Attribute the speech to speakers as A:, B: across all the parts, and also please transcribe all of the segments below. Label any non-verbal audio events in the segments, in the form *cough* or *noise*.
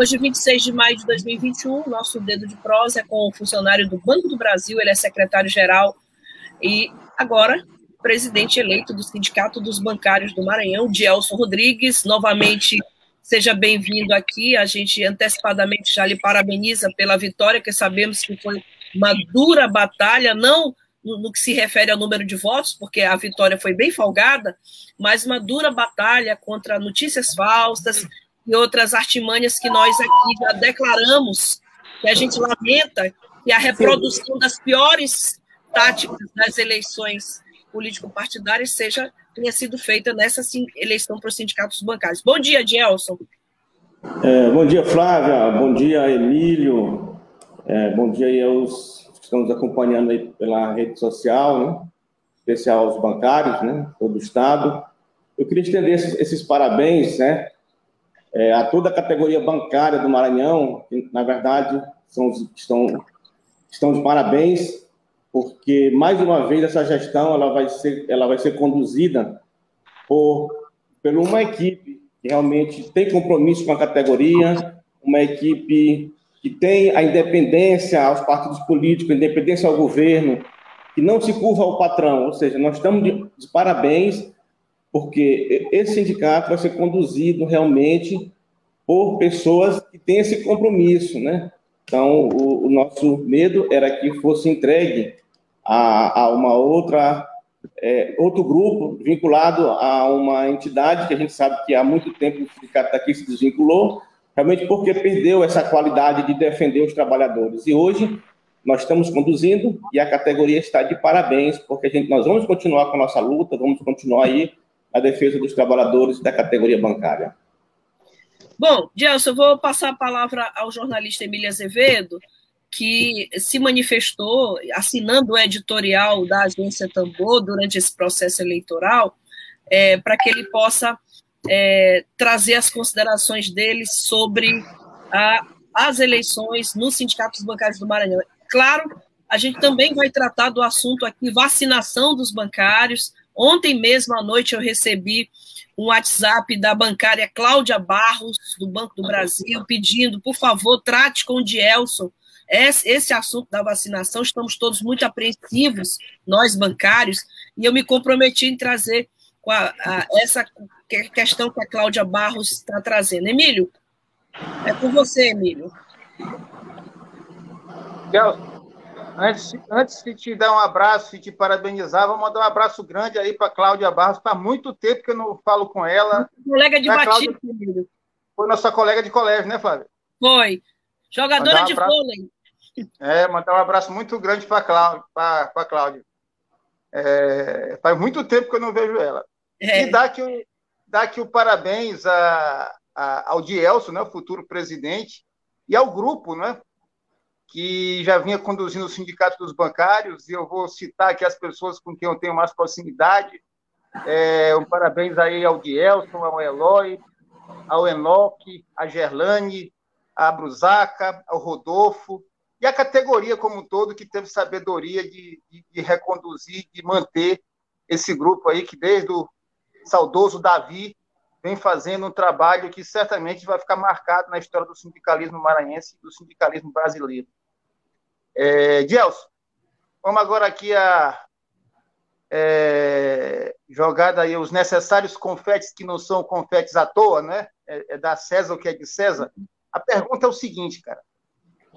A: Hoje, 26 de maio de 2021, nosso dedo de prosa é com o funcionário do Banco do Brasil, ele é secretário-geral e agora presidente eleito do Sindicato dos Bancários do Maranhão, Dielson Rodrigues. Novamente, seja bem-vindo aqui. A gente antecipadamente já lhe parabeniza pela vitória, que sabemos que foi uma dura batalha, não no, que se refere ao número de votos, porque a vitória foi bem folgada, mas uma dura batalha contra notícias falsas, e outras artimanhas que nós aqui já declaramos, que a gente lamenta que a reprodução das piores táticas das eleições político-partidárias seja tenha sido feita nessa eleição para os sindicatos bancários. Bom dia, Gelson.
B: É, bom dia, Flávia. Bom dia, Emílio. É, bom dia aí aos que estão nos acompanhando aí pela rede social, né? especial aos bancários, né? todo o Estado. Eu queria estender esses, esses parabéns, né? É, a toda a categoria bancária do Maranhão, que, na verdade, são, estão, estão de parabéns, porque, mais uma vez, essa gestão ela vai ser, ela vai ser conduzida por, por uma equipe que realmente tem compromisso com a categoria, uma equipe que tem a independência aos partidos políticos, independência ao governo, que não se curva ao patrão. Ou seja, nós estamos de, de parabéns porque esse sindicato vai ser conduzido realmente por pessoas que têm esse compromisso, né? Então, o, o nosso medo era que fosse entregue a, a uma outra é, outro grupo vinculado a uma entidade que a gente sabe que há muito tempo o sindicato daqui se desvinculou, realmente porque perdeu essa qualidade de defender os trabalhadores. E hoje nós estamos conduzindo e a categoria está de parabéns, porque a gente, nós vamos continuar com a nossa luta, vamos continuar aí a defesa dos trabalhadores da categoria bancária.
A: Bom, Gelson, eu vou passar a palavra ao jornalista Emília Azevedo, que se manifestou assinando o editorial da agência Tambor durante esse processo eleitoral, é, para que ele possa é, trazer as considerações dele sobre a, as eleições nos sindicatos bancários do Maranhão. Claro, a gente também vai tratar do assunto aqui, vacinação dos bancários, Ontem mesmo à noite eu recebi um WhatsApp da bancária Cláudia Barros, do Banco do Brasil, pedindo, por favor, trate com o Dielson esse, assunto da vacinação. Estamos todos muito apreensivos, nós bancários, e eu me comprometi em trazer a, a, essa questão que a Cláudia Barros está trazendo. Emílio, é com você, Emílio.
C: Gelson, Antes, antes de te dar um abraço e te parabenizar, vou mandar um abraço grande aí para Cláudia Barros. Faz muito tempo que eu não falo com ela.
A: Colega de batismo.
C: Foi nossa colega de colégio, né, Flávia?
A: Foi. Jogadora um de vôlei.
C: É, mandar um abraço muito grande para a Cláudia. É, faz muito tempo que eu não vejo ela. É. E dá aqui, dá aqui o parabéns a, a, ao Dielso, né, o futuro presidente, e ao grupo, né, que já vinha conduzindo o Sindicato dos Bancários, e eu vou citar aqui as pessoas com quem eu tenho mais proximidade. É, um parabéns aí ao Dielson, ao Eloy, ao Enoque, a Gerlane, a Brusaca, ao Rodolfo, e a categoria como um todo, que teve sabedoria de, de, de reconduzir, de manter esse grupo aí, que desde o saudoso Davi vem fazendo um trabalho que certamente vai ficar marcado na história do sindicalismo maranhense e do sindicalismo brasileiro. É, Gelson, vamos agora aqui a é, jogada aí os necessários confetes que não são confetes à toa, né? É, é da César o que é de César. A pergunta é o seguinte, cara.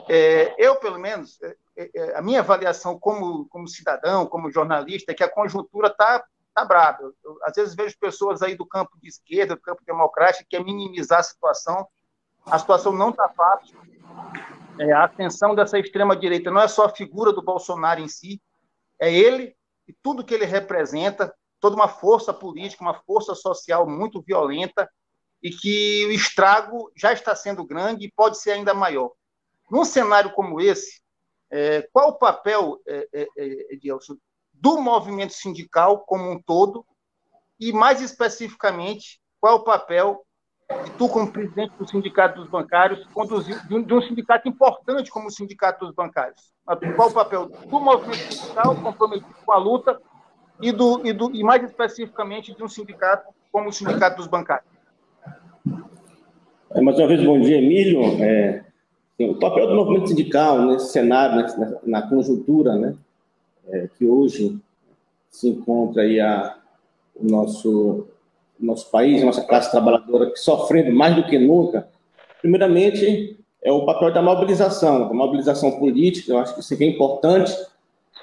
C: É, eu, pelo menos, é, é, a minha avaliação como, como cidadão, como jornalista, é que a conjuntura está tá brava. Eu, eu, às vezes vejo pessoas aí do campo de esquerda, do campo democrático, que quer minimizar a situação. A situação não está fácil é, a ascensão dessa extrema-direita não é só a figura do Bolsonaro em si, é ele e tudo que ele representa. toda uma força política, uma força social muito violenta e que o estrago já está sendo grande e pode ser ainda maior. Num cenário como esse, é, qual o papel, é, é, é Edilson, do movimento sindical como um todo e, mais especificamente, qual o papel tu, como presidente do Sindicato dos Bancários, conduzir, de, um, sindicato importante como o Sindicato dos Bancários? Qual o papel do movimento sindical comprometido com a luta e, do, e, do, e mais especificamente de um sindicato como o Sindicato dos Bancários?
B: É, mais uma vez, bom dia, Emílio. É, o papel do movimento sindical nesse cenário, na, na conjuntura né, é, que hoje se encontra aí a, o nosso, nosso país, nossa classe trabalhadora, sofrendo mais do que nunca, primeiramente, é o papel da mobilização, da mobilização política, eu acho que isso é importante,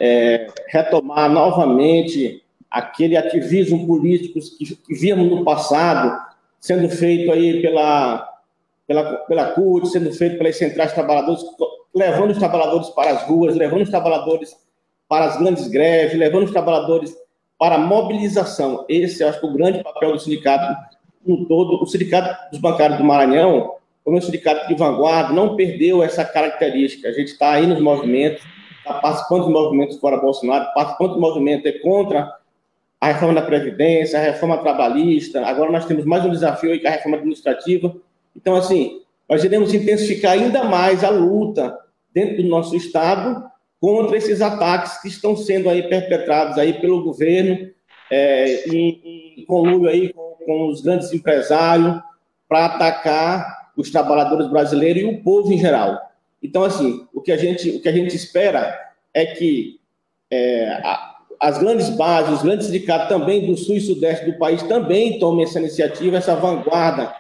B: é, retomar novamente aquele ativismo político que, que no passado, sendo feito aí pela, pela, pela CUT, sendo feito pelas centrais trabalhadores, levando os trabalhadores para as ruas, levando os trabalhadores para as grandes greves, levando os trabalhadores para mobilização. Esse, acho que, é o grande papel do sindicato no todo. O Sindicato dos Bancários do Maranhão, como é um sindicato de vanguarda, não perdeu essa característica. A gente está aí nos movimentos, está participando movimentos fora Bolsonaro, participando do movimento é contra a reforma da Previdência, a reforma trabalhista. Agora nós temos mais um desafio aí, que é a reforma administrativa. Então, assim, nós iremos intensificar ainda mais a luta dentro do nosso Estado contra esses ataques que estão sendo aí perpetrados aí pelo governo é, em, em conluio aí com, com os grandes empresários para atacar os trabalhadores brasileiros e o povo em geral. Então, assim, o que a gente, o que a gente espera é que é, as grandes bases, os grandes sindicatos também do sul e sudeste do país também tomem essa iniciativa, essa vanguarda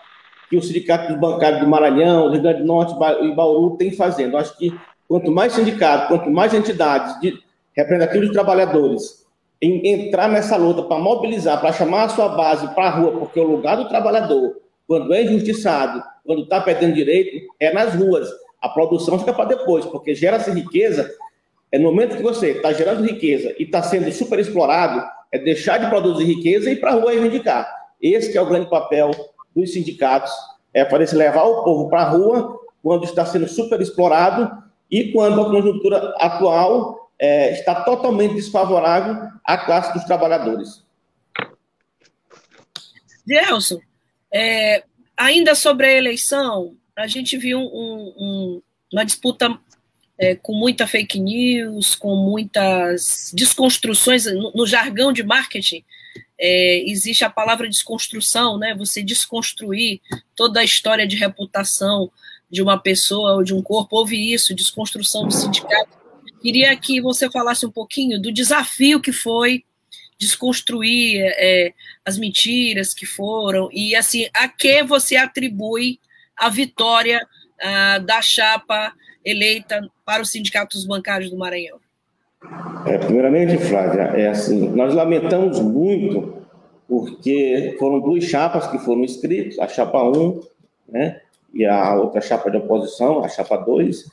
B: que o Sindicato dos Bancários do Maranhão, do Rio Grande do Norte e Bauru tem fazendo. Acho que quanto mais sindicatos, quanto mais entidades de representativos de trabalhadores em, entrar nessa luta para mobilizar, para chamar a sua base para a rua, porque o lugar do trabalhador, quando é injustiçado, quando está perdendo direito, é nas ruas. A produção fica para depois, porque gera-se riqueza. É no momento que você está gerando riqueza e está sendo super explorado, é deixar de produzir riqueza e ir para a rua reivindicar. Esse é o grande papel dos sindicatos, é para levar o povo para a rua quando está sendo super explorado e quando a conjuntura atual é, está totalmente desfavorável à classe dos trabalhadores.
A: Gelson, é, ainda sobre a eleição, a gente viu um, um, uma disputa é, com muita fake news, com muitas desconstruções no, no jargão de marketing. É, existe a palavra desconstrução, né? Você desconstruir toda a história de reputação de uma pessoa ou de um corpo. Houve isso, desconstrução do sindicato. Queria que você falasse um pouquinho do desafio que foi desconstruir é, as mentiras que foram e assim a que você atribui a vitória ah, da chapa eleita para os sindicatos bancários do Maranhão?
B: É, primeiramente, Flávia, é assim, nós lamentamos muito porque foram duas chapas que foram inscritas, a chapa 1, né, e a outra chapa de oposição, a chapa 2,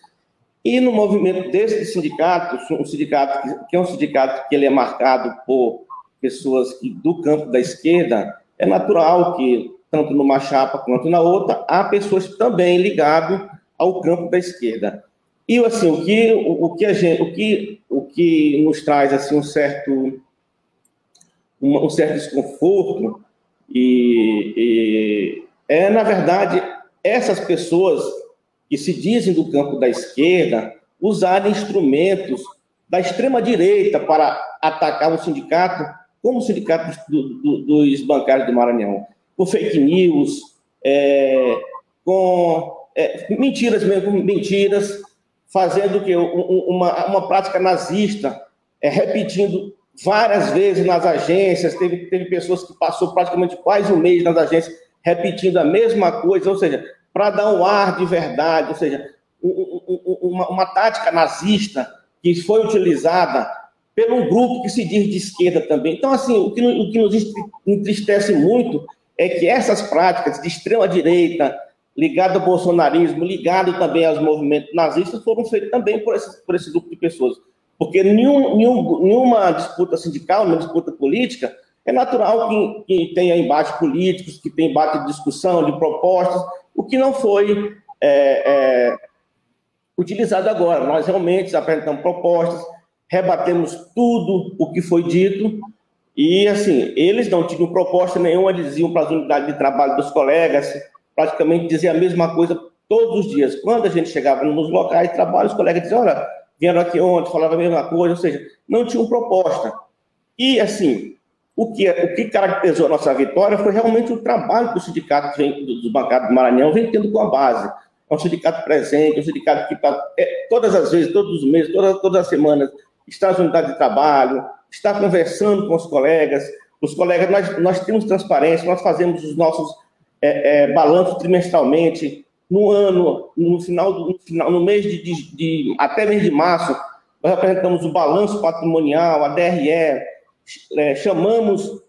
B: e no movimento desse sindicato, um sindicato que é um sindicato que ele é marcado por pessoas que, do campo da esquerda, é natural que, tanto numa chapa quanto na outra, há pessoas também ligadas ao campo da esquerda. E assim, o que, o, o que, a gente, o que, o que nos traz assim, um, certo, um, um certo desconforto e, e é, na verdade, essas pessoas que se dizem do campo da esquerda usarem instrumentos da extrema-direita para atacar o sindicato, como o sindicato do, do, dos bancários do Maranhão, com fake news, é, com é, mentiras mesmo, mentiras, fazendo que uma, uma prática nazista, é, repetindo várias vezes nas agências, teve, teve pessoas que passou praticamente quase um mês nas agências repetindo a mesma coisa, ou seja, para dar um ar de verdade, ou seja, uma, uma tática nazista que foi utilizada pelo grupo que se diz de esquerda também. Então, assim, o que, o que nos entristece muito é que essas práticas de extrema-direita, ligado ao bolsonarismo, ligado também aos movimentos nazistas, foram feitas também por esse, por esse grupo de pessoas. Porque nenhum, nenhum, nenhuma disputa sindical, nenhuma disputa política, É natural que, que tenha embates políticos, que tenha embate de discussão, de propostas, o que não foi é, é, utilizado agora. Nós realmente apresentamos propostas, rebatemos tudo o que foi dito, e assim, eles não tinham proposta nenhuma, diziam para as unidades de trabalho dos colegas, praticamente diziam a mesma coisa todos os dias. Quando a gente chegava nos locais de trabalho, os colegas diziam, olha, vieram aqui ontem, falavam a mesma coisa, ou seja, não tinham proposta. E assim, o que, o que caracterizou a nossa vitória foi realmente o trabalho que o sindicato vem, dos bancários do Maranhão vem tendo com a base. É um sindicato presente, é um sindicato que é, todas as vezes, todos os meses, todas, todas as semanas, está nas unidades de trabalho, está conversando com os colegas. Os colegas, nós, nós temos transparência, nós fazemos os nossos é, é, balanços trimestralmente. No ano, no final, do, no, final, no mês de, de, de, até mês de março, nós apresentamos o balanço patrimonial, a DRE, é, chamamos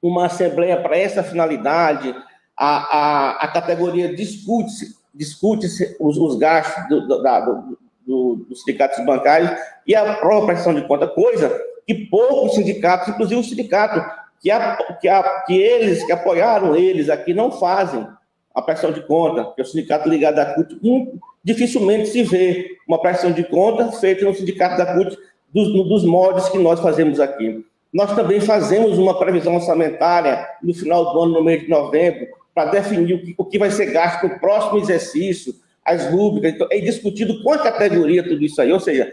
B: uma assembleia para essa finalidade, a, a, a categoria discute, discute os, os gastos do, do, da, do, do, dos sindicatos bancários e a própria de conta, coisa que poucos sindicatos, inclusive o sindicato que, a, que, a, que eles, que apoiaram eles aqui, não fazem a prestação de conta, que é o sindicato ligado à CUT, um, dificilmente se vê uma prestação de conta feita no sindicato da CUT dos, dos moldes que nós fazemos aqui. Nós também fazemos uma previsão orçamentária no final do ano, no mês de novembro, para definir o que, o que vai ser gasto no próximo exercício, as rubricas, então, é discutido com a categoria tudo isso aí, ou seja,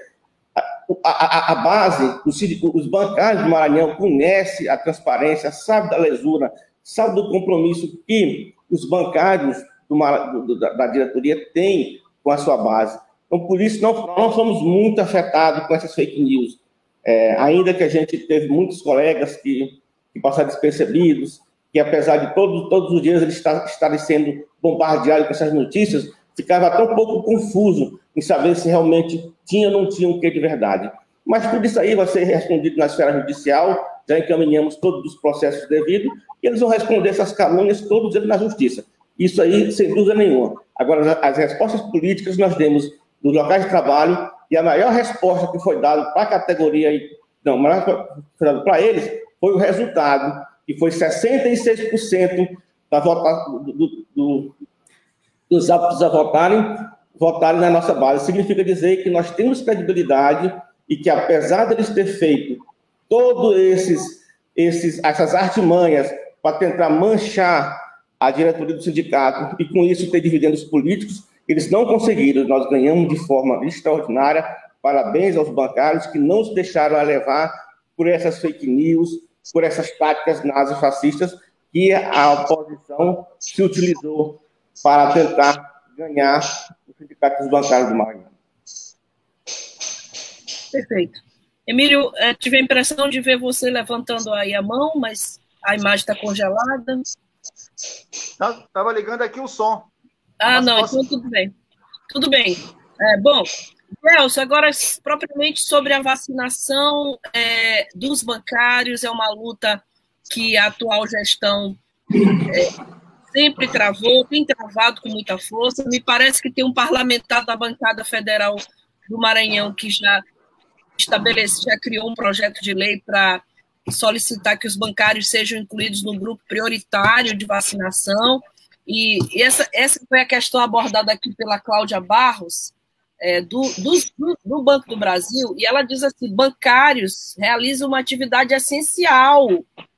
B: a, a, a base, os, os bancários do Maranhão conhecem a transparência, sabe da lesura, sabe do compromisso que os bancários do, da, da, diretoria têm com a sua base. Então, por isso, não, não somos muito afetados com essas fake news. É, ainda que a gente teve muitos colegas que, que passaram despercebidos, que apesar de todos, todos os dias eles estarem sendo bombardeados com essas notícias, ficava um pouco confuso em saber se realmente tinha ou não tinha um quê de verdade. Mas tudo isso aí vai ser respondido na esfera judicial, já encaminhamos todos os processos devidos, e eles vão responder essas calúnias todos eles na justiça. Isso aí, sem dúvida nenhuma. Agora, as respostas políticas nós temos nos locais de trabalho, e a maior resposta que foi dada para a categoria, não, para eles, foi o resultado, que foi 66% da vota, do, do, dos aptos a votarem, votarem na nossa base. Significa dizer que nós temos credibilidade e que, apesar deles ter feito todos esses, esses essas artimanhas para tentar manchar a diretoria do sindicato e, com isso, ter dividendos políticos, eles não conseguiram. Nós ganhamos de forma extraordinária. Parabéns aos bancários que não se deixaram levar por essas fake news, por essas táticas nazifascistas que a oposição se utilizou para tentar ganhar os sindicatos bancários do Maranhão.
A: Perfeito. Emílio, é, tive a impressão de ver você levantando aí a mão, mas a imagem está congelada.
C: Estava ligando aqui o som.
A: Ah, mas não, posso... então tudo bem. Tudo bem. É, bom, Nelson, agora propriamente sobre a vacinação é, dos bancários, é uma luta que a atual gestão é, sempre travou, tem travado com muita força. Me parece que tem um parlamentar da bancada federal do Maranhão que já estabeleceu, já criou um projeto de lei para solicitar que os bancários sejam incluídos no grupo prioritário de vacinação. E, essa, essa foi a questão abordada aqui pela Cláudia Barros, é, do, do, do, Banco do Brasil, e ela diz assim: bancários realizam uma atividade essencial,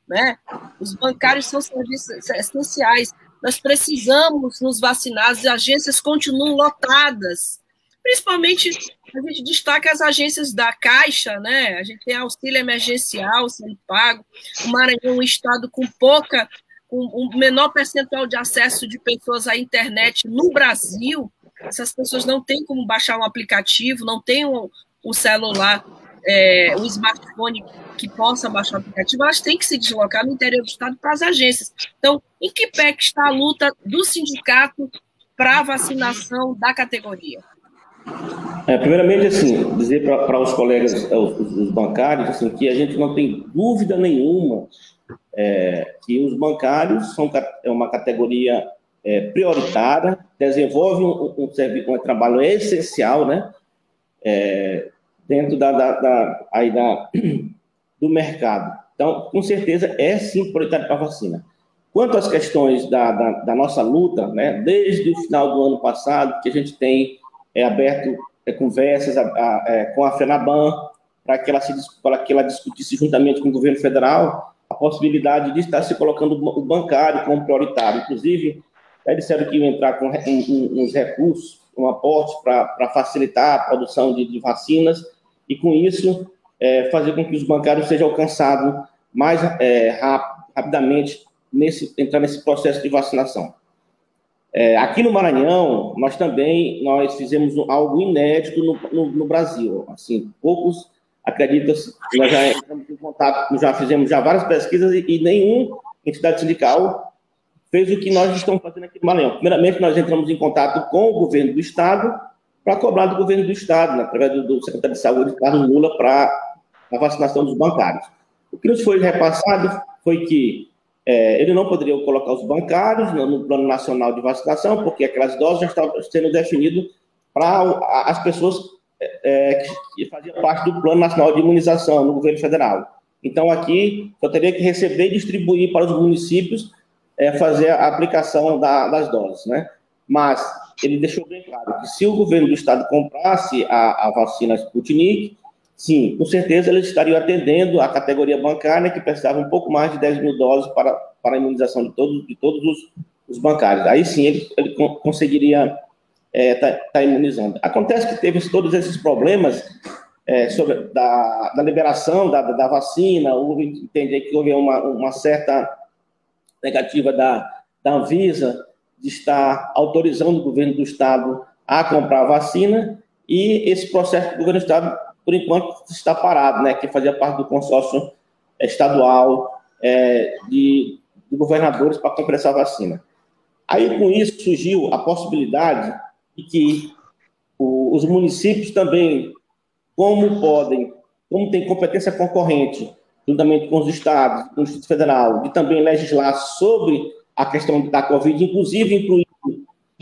A: né? Os bancários são serviços essenciais. Nós precisamos nos vacinar, as agências continuam lotadas. Principalmente, a gente destaca as agências da Caixa, né? A gente tem auxílio emergencial sendo pago. O Maranhão um estado com pouca, com um menor percentual de acesso de pessoas à internet no Brasil. Essas pessoas não têm como baixar um aplicativo, não têm um, um celular é, um smartphone que possa baixar o aplicativo, elas têm que se deslocar no interior do Estado para as agências. Então, em que pé que está a luta do sindicato para a vacinação da categoria?
B: É, primeiramente, assim, dizer para os colegas, é, os, os, bancários, assim, que a gente não tem dúvida nenhuma é, que os bancários são é uma categoria é, prioritária, desenvolve um, um, um, trabalho essencial, né? É, dentro da, da, da, aí da, *clears throat* do mercado. Então, com certeza, é sim prioritário para a vacina. Quanto às questões da, da, da, nossa luta, né, desde o final do ano passado, que a gente tem é, aberto é, conversas a, a, é, com a FENABAN, para que, ela que ela discutisse juntamente com o governo federal a possibilidade de estar se colocando o bancário como prioritário. Inclusive, eles disseram que iam entrar com uns recursos, um aporte para facilitar a produção de, de, vacinas e, com isso, é, fazer com que os bancários sejam alcançados mais é, rap, rapidamente, nesse, entrar nesse processo de vacinação. É, aqui no Maranhão, nós também nós fizemos algo inédito no, no, no Brasil. Assim, poucos acreditam que nós já entramos em contato, já fizemos já várias pesquisas e, e nenhuma entidade sindical fez o que nós estamos fazendo aqui no Maranhão. Primeiramente, nós entramos em contato com o governo do Estado para cobrar do governo do Estado, né, através do, do secretário de Saúde, Carlos Lula, para a vacinação dos bancários. O que nos foi repassado foi que é, ele não poderia colocar os bancários no, no, Plano Nacional de Vacinação, porque aquelas doses já estavam sendo definidas para as pessoas é, é, que faziam parte do Plano Nacional de Imunização no governo federal. Então, aqui, eu teria que receber e distribuir para os municípios é, fazer a aplicação da, das doses, né? Mas ele deixou bem claro que se o governo do estado comprasse a, a vacina Sputnik, sim, com certeza eles estariam atendendo a categoria bancária que precisava um pouco mais de 10 mil doses para, para a imunização de todos, de todos os, os bancários. Aí sim ele, ele conseguiria estar é, tá, tá imunizando. Acontece que teve todos esses problemas é, sobre da, da liberação da, da vacina, houve entender que houve uma, uma certa negativa da, da Anvisa de estar autorizando o governo do Estado a comprar a vacina, e esse processo do governo do Estado, por enquanto, está parado, né, que fazia parte do consórcio estadual é, de, de governadores para comprar essa vacina. Aí, com isso, surgiu a possibilidade de que o, os municípios também, como podem, como tem competência concorrente juntamente com os estados, com o Distrito Federal, de também legislar sobre a questão da Covid, inclusive incluindo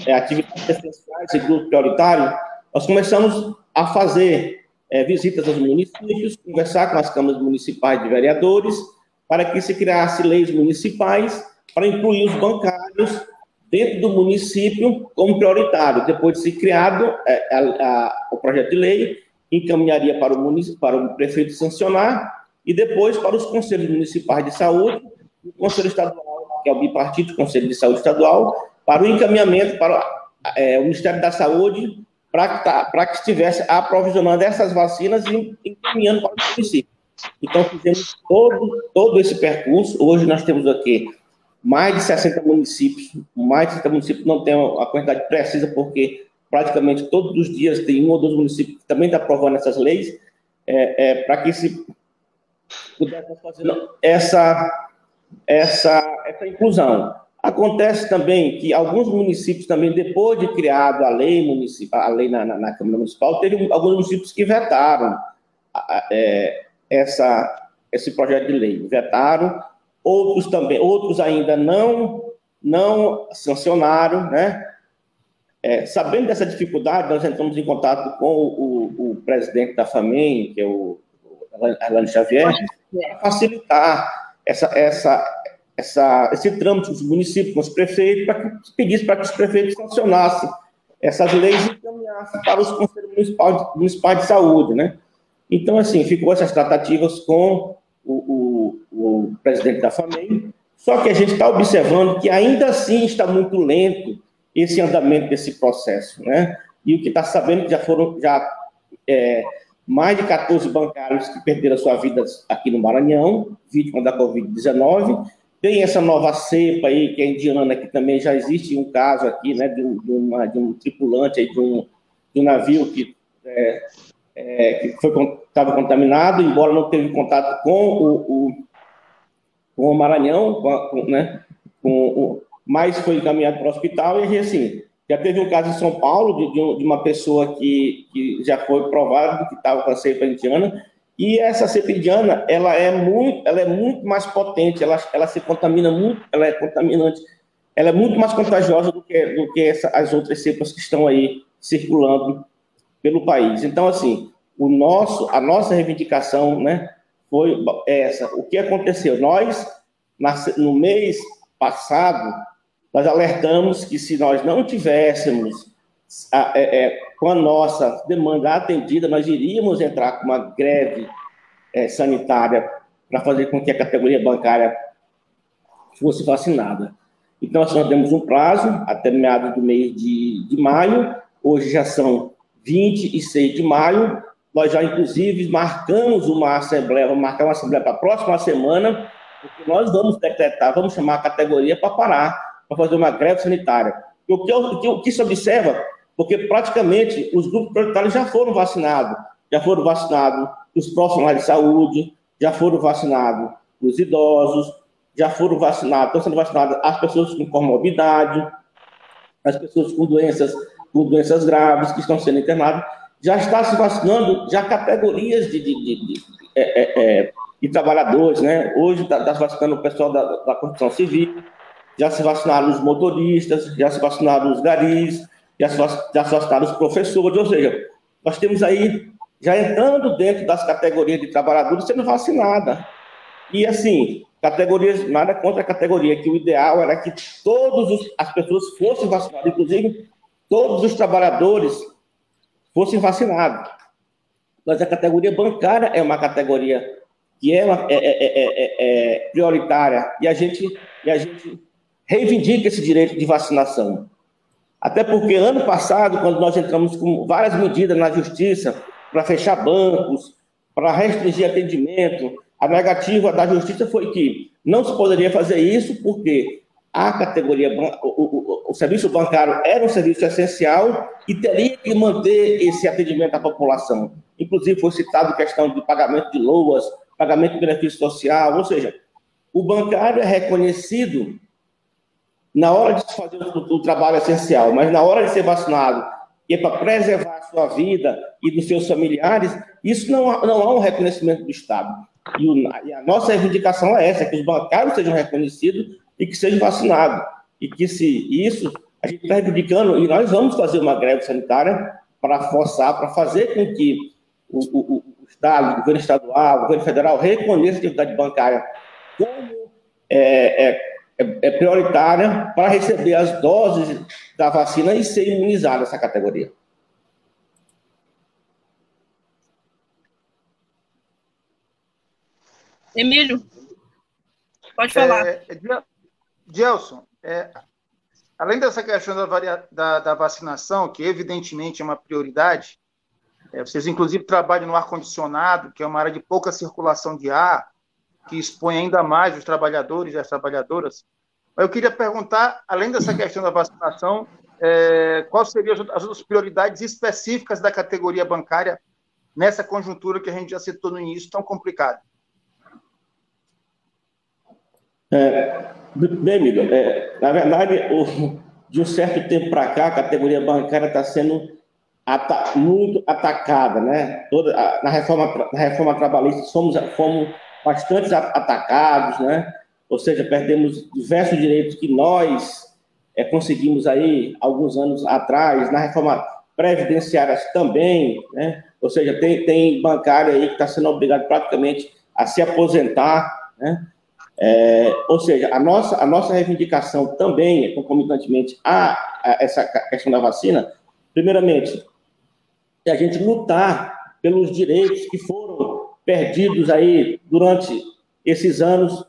B: é, atividades essenciais e grupo prioritário, nós começamos a fazer é, visitas aos municípios, conversar com as câmaras municipais de vereadores, para que se criasse leis municipais para incluir os bancários dentro do município como prioritário. Depois de ser criado é, a, a, o projeto de lei, encaminharia para o, para o prefeito sancionar e depois para os conselhos municipais de saúde o conselho estadual, que é o bipartite, Conselho de Saúde Estadual, para o encaminhamento para é, o Ministério da Saúde para que, tá, que estivesse aprovisionando essas vacinas e encaminhando para o município. Então, fizemos todo, todo esse percurso. Hoje nós temos aqui mais de 60 municípios, mais de 60 municípios, não tem a quantidade precisa, porque praticamente todos os dias tem um ou dois municípios que também estão tá aprovando essas leis, é, é, para que se pudessem fazer essa, essa, essa inclusão. Acontece também que alguns municípios também, depois de criado a lei municipal, a lei na, na, na Câmara Municipal, teve alguns municípios que vetaram é, essa, esse projeto de lei, vetaram, outros também, outros ainda não, não sancionaram, né? É, sabendo dessa dificuldade, nós entramos em contato com o, o, o presidente da FAMEM, que é o Arlane Xavier, para facilitar essa, essa, essa, esse trâmite com os municípios, com os prefeitos, para que pedisse para que os prefeitos sancionassem essas leis e encaminhassem para os conselhos municipais, municipais de saúde, né? Então, assim, ficou essas tratativas com o, o, o presidente da FAMEM, só que a gente está observando que ainda assim está muito lento esse andamento desse processo, né? E o que está sabendo que já foram, já é, mais de 14 bancários que perderam sua vida aqui no Maranhão, vítima da Covid-19. Tem essa nova cepa aí, que é indiana, que também já existe um caso aqui, né, de de uma, de um tripulante aí de um, de um navio que é, é, que estava contaminado, embora não teve contato com o, o, com o Maranhão, com, né, com o, mas foi encaminhado para o hospital e assim, já teve um caso em São Paulo de, de uma pessoa que, que já foi provado que estava com a indiana, e essa indiana, ela é muito, ela é muito mais potente, ela, ela se contamina muito, ela é contaminante, ela é muito mais contagiosa do que, do que essa, as outras cepas que estão aí circulando pelo país. Então, assim, o nosso, a nossa reivindicação, né, foi essa. O que aconteceu? Nós, no mês passado, nós alertamos que se nós não tivéssemos a, é, é, com a nossa demanda atendida, nós iríamos entrar com uma greve é, sanitária para fazer com que a categoria bancária fosse vacinada. Então, nós temos um prazo até meados do mês de, de maio, hoje já são 26 de maio, nós já, inclusive, marcamos uma assembleia, vamos marcar uma assembleia para a próxima semana, porque nós vamos decretar, vamos chamar a categoria para parar, para fazer uma greve sanitária. E o que, o que, o que se observa, porque praticamente os grupos prioritários já foram vacinados, já foram vacinados os profissionais de saúde, já foram vacinados os idosos, já foram vacinados, estão sendo vacinadas as pessoas com comorbidade, as pessoas com doenças, com doenças graves que estão sendo internadas, já está se vacinando já categorias de, de, de, de, é, é, é de trabalhadores, né? Hoje está tá se vacinando o pessoal da, da construção civil, já se vacinaram os motoristas, já se vacinaram os garis, já se, já se vacinaram os professores, ou seja, nós temos aí, já entrando dentro das categorias de trabalhadores, sendo vacinada. E assim, categorias, nada contra a categoria, que o ideal era que todas as pessoas fossem vacinadas, inclusive todos os trabalhadores fossem vacinados. Mas a categoria bancária é uma categoria que é, uma, é, é, é, prioritária e a gente, e a gente reivindica esse direito de vacinação. Até porque ano passado, quando nós entramos com várias medidas na justiça para fechar bancos, para restringir atendimento, a negativa da justiça foi que não se poderia fazer isso porque a categoria, o, o, o, serviço bancário era um serviço essencial e teria que manter esse atendimento à população. Inclusive, foi citado questão de pagamento de loas, pagamento de benefício social, ou seja, o bancário é reconhecido na hora de fazer o, o trabalho essencial, mas na hora de ser vacinado, e é para preservar a sua vida e dos seus familiares, isso não, não há um reconhecimento do Estado. E, o, e, a nossa reivindicação é essa, que os bancários sejam reconhecidos e que sejam vacinados. E que se isso, a gente está reivindicando, e nós vamos fazer uma greve sanitária para forçar, para fazer com que o, o, o Estado, o governo estadual, o governo federal reconheça a atividade bancária como é, é, é, é prioritária para receber as doses da vacina e ser imunizado essa categoria.
A: Emílio, pode falar. É,
C: Gelson, é, além dessa questão da, da, da, vacinação, que evidentemente é uma prioridade, é, vocês inclusive trabalham no ar-condicionado, que é uma área de pouca circulação de ar, que expõe ainda mais os trabalhadores e as trabalhadoras. Mas eu queria perguntar, além dessa questão da vacinação, é, quais seriam as outras prioridades específicas da categoria bancária nessa conjuntura que a gente já citou no início, tão complicada?
B: É, bem, amigo, é, na verdade, o, de um certo tempo para cá, a categoria bancária está sendo ata muito atacada, né? Toda, a, na, reforma, na reforma trabalhista, somos, fomos bastante atacados, né? Ou seja, perdemos diversos direitos que nós é, conseguimos aí alguns anos atrás, na reforma previdenciária também, né? Ou seja, tem, tem bancário aí que está sendo obrigado praticamente a se aposentar, né? É, ou seja, a nossa, a nossa reivindicação também, é concomitantemente a, a essa questão da vacina, primeiramente, é a gente lutar pelos direitos que foram perdidos aí durante esses anos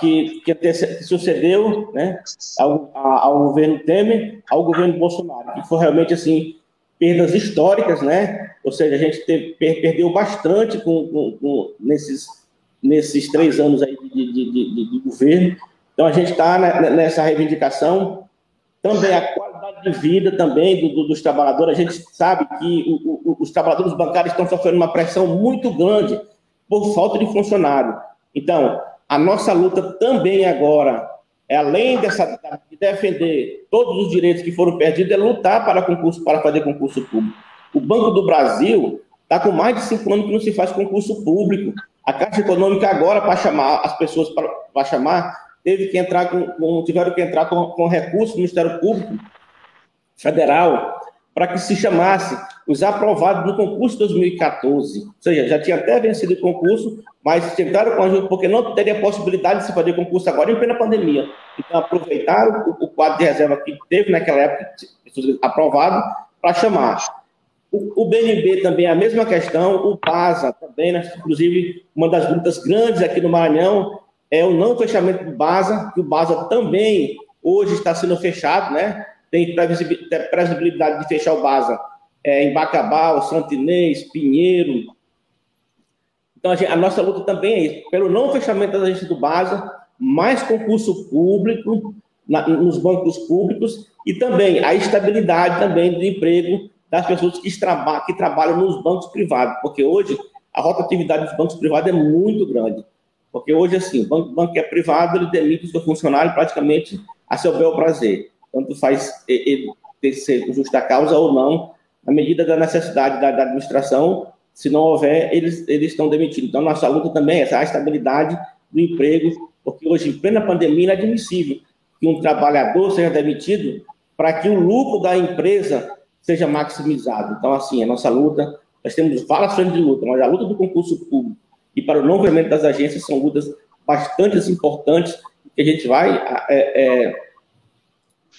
B: que, que, que sucedeu né, ao, ao, governo Temer, ao governo Bolsonaro, que foi realmente assim perdas históricas, né? Ou seja, a gente teve, perdeu bastante com, com, com, nesses, nesses três anos aí de, de, de, de governo. Então a gente está nessa reivindicação também a qualidade de vida também do, do, dos trabalhadores. A gente sabe que o, o, os trabalhadores bancários estão sofrendo uma pressão muito grande por falta de funcionário. Então, a nossa luta também agora, é além dessa, de defender todos os direitos que foram perdidos, é lutar para concurso, para fazer concurso público. O Banco do Brasil está com mais de cinco anos que não se faz concurso público. A Caixa Econômica agora, para chamar as pessoas para, chamar, teve que entrar com, com, tiveram que entrar com, com recurso do Ministério Público Federal para que se chamasse os aprovados do concurso 2014. Ou seja, já tinha até vencido o concurso, mas tentaram com ajuda, porque não teria possibilidade de se fazer concurso agora em plena pandemia. Então, aproveitaram o, o quadro de reserva que teve naquela época, aprovado, para chamar. O, o, BNB também é a mesma questão, o PASA também, né? inclusive, uma das lutas grandes aqui no Maranhão é o não fechamento do BASA, que o BASA também hoje está sendo fechado, né? tem previsibilidade de fechar o BASA é, em Bacabal, Santinês, Pinheiro. Então, a, gente, a, nossa luta também é isso, pelo não fechamento das agências do BASA, mais concurso público na, nos bancos públicos e também a estabilidade também do emprego das pessoas que, traba, que trabalham nos bancos privados, porque hoje a rotatividade dos bancos privados é muito grande. Porque hoje, assim, o banco, banco que é privado, ele demite o seu funcionário praticamente a seu bel prazer tanto faz ele ser justa causa ou não, na medida da necessidade da, da, administração, se não houver, eles, eles estão demitidos. Então, nossa luta também é a estabilidade do emprego, porque hoje, em plena pandemia, é inadmissível que um trabalhador seja demitido para que o lucro da empresa seja maximizado. Então, assim, a nossa luta, nós temos várias frentes de luta, mas a luta do concurso público e para o não das agências são lutas bastante importantes que a gente vai é, é,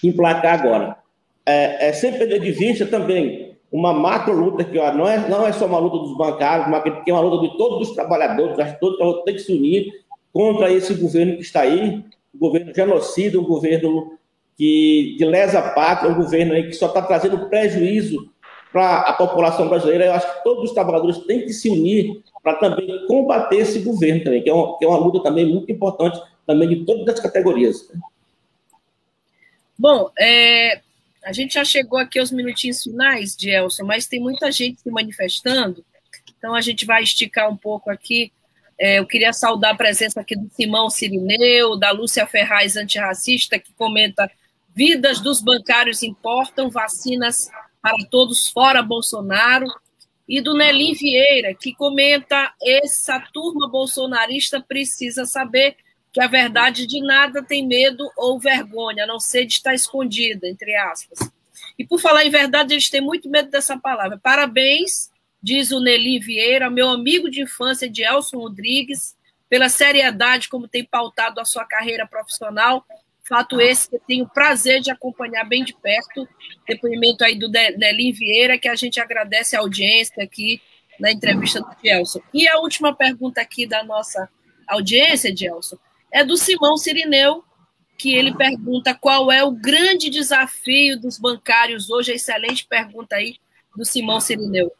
B: emplacar agora. É, é sem perder de vista também uma macro luta que ó, não, é, não é só uma luta dos bancários, mas que é uma luta de todos os trabalhadores, acho que todos têm que se unir contra esse governo que está aí, um governo genocida, um governo que, que lesa pátria, um governo aí que só está trazendo prejuízo para a população brasileira. Eu acho que todos os trabalhadores têm que se unir para também combater esse governo também, que é, uma, que é uma luta também muito importante também de todas as categorias.
A: Bom, é, a gente já chegou aqui aos minutinhos finais, Gelson, mas tem muita gente se manifestando, então a gente vai esticar um pouco aqui. É, eu queria saudar a presença aqui do Simão Sirineu, da Lúcia Ferraz, antirracista, que comenta: vidas dos bancários importam, vacinas para todos fora Bolsonaro. E do Nelim Vieira, que comenta: essa turma bolsonarista precisa saber que a verdade de nada tem medo ou vergonha, a não ser de estar escondida, entre aspas. E por falar em verdade, eles têm muito medo dessa palavra. Parabéns, diz o Nelly Vieira, meu amigo de infância de Elson Rodrigues, pela seriedade como tem pautado a sua carreira profissional. Fato esse que eu tenho prazer de acompanhar bem de perto. Depoimento aí do Nelly Vieira, que a gente agradece a audiência aqui na entrevista do Gelson. E a última pergunta aqui da nossa audiência, Gelson é do Simão Sirineu, que ele pergunta qual é o grande desafio dos bancários hoje. Excelente pergunta aí do Simão Sirineu.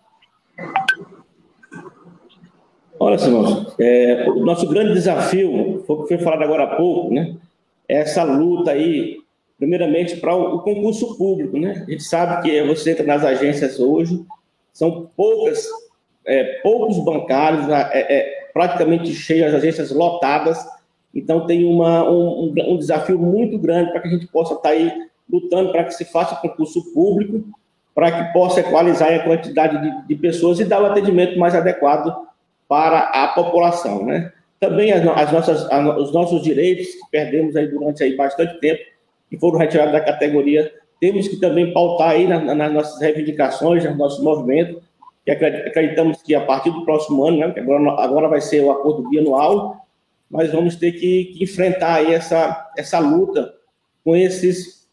B: Olha, Simão, é, o nosso grande desafio, foi o que foi falado agora há pouco, né? Essa luta aí, primeiramente, para o, concurso público, né? A gente sabe que você entra nas agências hoje, são poucas, é, poucos bancários, é, é, praticamente cheias, as agências lotadas, então, tem uma, um, um, desafio muito grande para que a gente possa estar tá aí lutando para que se faça concurso público, para que possa equalizar a quantidade de, de, pessoas e dar o atendimento mais adequado para a população, né? Também as, as nossas, as, os nossos direitos que perdemos aí durante aí bastante tempo e foram retirados da categoria, temos que também pautar aí nas, nas nossas reivindicações, nos nossos movimentos, que acreditamos que a partir do próximo ano, né, que agora, agora vai ser o acordo bianual, nós vamos ter que, que enfrentar aí essa, essa luta com esses,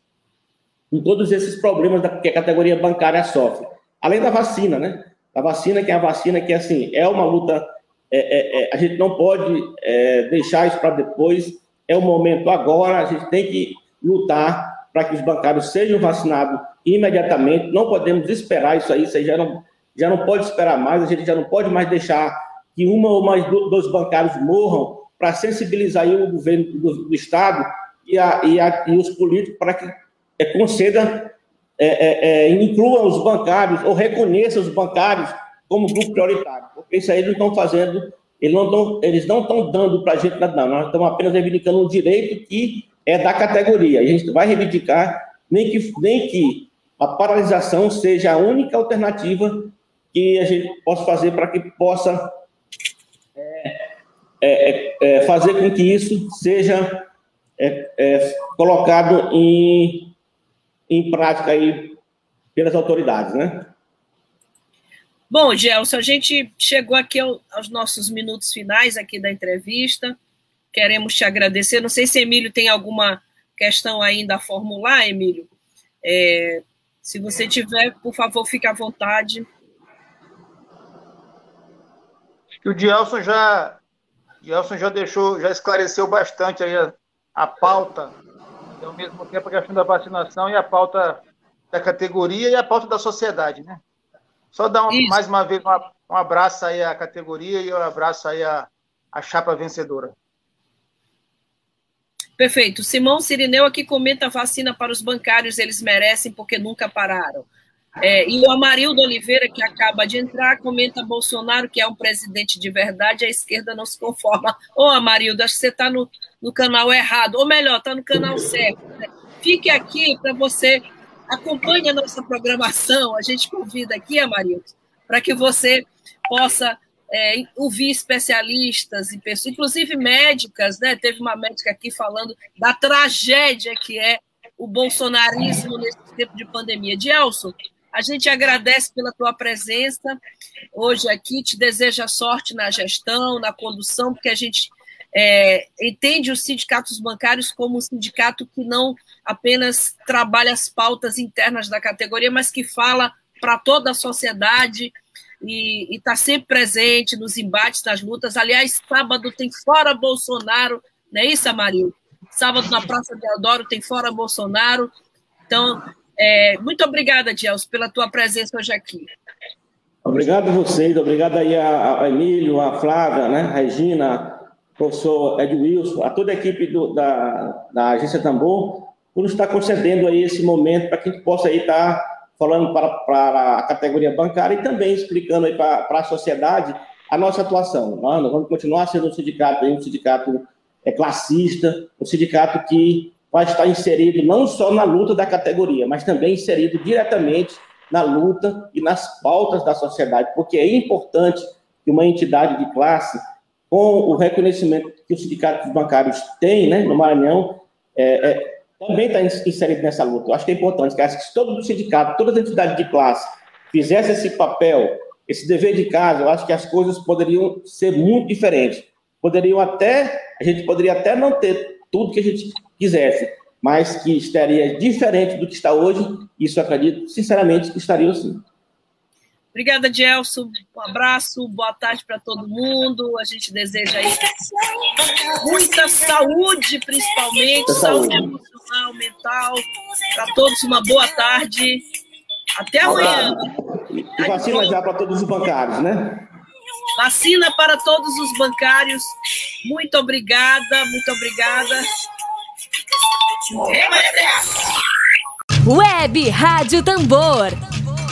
B: com todos esses problemas da, que a categoria bancária sofre. Além da vacina, né? A vacina que é a vacina que, assim, é uma luta, é, é, é, a gente não pode é, deixar isso para depois, é o momento agora, a gente tem que lutar para que os bancários sejam vacinados imediatamente, não podemos esperar isso aí, isso aí já não, já não pode esperar mais, a gente já não pode mais deixar que uma ou mais dois bancários morram para sensibilizar o governo do, do Estado e, a, e, a, e, os políticos para que é, conceda, é, é, é, incluam os bancários ou reconheçam os bancários como grupo prioritário, porque isso aí eles não estão fazendo, eles não estão, eles não estão dando para a gente nada, não. Nós estamos apenas reivindicando um direito que é da categoria. A gente vai reivindicar nem que, nem que a paralisação seja a única alternativa que a gente possa fazer para que possa é, é, é, fazer com que isso seja é, é, colocado em, em prática aí pelas autoridades, né?
A: Bom, Gelson, a gente chegou aqui ao, aos nossos minutos finais aqui da entrevista. Queremos te agradecer. Não sei se Emílio tem alguma questão ainda a formular, Emílio. É, se você tiver, por favor, fique à vontade.
C: O Gelson já, Gelson já deixou, já esclareceu bastante aí a, a pauta, ao mesmo tempo a questão da vacinação e a pauta da categoria e a pauta da sociedade, né? Só dar um, mais uma vez um, um abraço aí à categoria e um abraço aí à, à chapa vencedora.
A: Perfeito. Simão Sirineu aqui comenta vacina para os bancários, eles merecem porque nunca pararam. É, e o Amarildo Oliveira, que acaba de entrar, comenta Bolsonaro, que é um presidente de verdade, a esquerda não se conforma. Ô, Amarildo, acho que você está no, no canal errado, ou melhor, está no canal certo. Né? Fique aqui para você acompanhe a nossa programação. A gente convida aqui, Amarildo, para que você possa é, ouvir especialistas e pessoas, inclusive médicas, né? Teve uma médica aqui falando da tragédia que é o bolsonarismo nesse tempo de pandemia. Gelson, a gente agradece pela tua presença hoje aqui, te deseja sorte na gestão, na condução, porque a gente é, entende os sindicatos bancários como um sindicato que não apenas trabalha as pautas internas da categoria, mas que fala para toda a sociedade e está sempre presente nos embates, nas lutas. Aliás, sábado tem Fora Bolsonaro, não é isso, Amarildo? Sábado na Praça Deodoro tem Fora Bolsonaro. Então, é, muito obrigada, Dielso, pela tua presença hoje aqui.
B: Obrigado a vocês, obrigado aí a, a Emílio, a Flávia, né, a Regina, professor Ed Wilson, a toda a equipe do, da, da Agência Tambor, por nos estar concedendo aí esse momento para que a gente possa aí estar falando para, para a categoria bancária e também explicando aí para, para a sociedade a nossa atuação. Nós vamos continuar sendo um sindicato, um sindicato é, classista, um sindicato que vai estar inserido não só na luta da categoria, mas também inserido diretamente na luta e nas pautas da sociedade, porque é importante que uma entidade de classe com o reconhecimento que os sindicatos bancários têm né, no Maranhão, é, é, também está inserido nessa luta. Eu acho que é importante que se todo o sindicato, todas as entidades de classe fizessem esse papel, esse dever de casa, eu acho que as coisas poderiam ser muito diferentes. Poderiam até, a gente poderia até não ter tudo que a gente quisesse, mas que estaria diferente do que está hoje, isso acredito, sinceramente, que estaria assim.
A: Obrigada, Gelson. Um abraço, boa tarde para todo mundo. A gente deseja aí muita saúde, principalmente, saúde, emocional, mental. Para todos, uma boa tarde. Até amanhã.
B: E vacina já para todos os bancários, né?
A: Vacina para todos os bancários. Muito obrigada, muito obrigada.
D: Web Rádio Tambor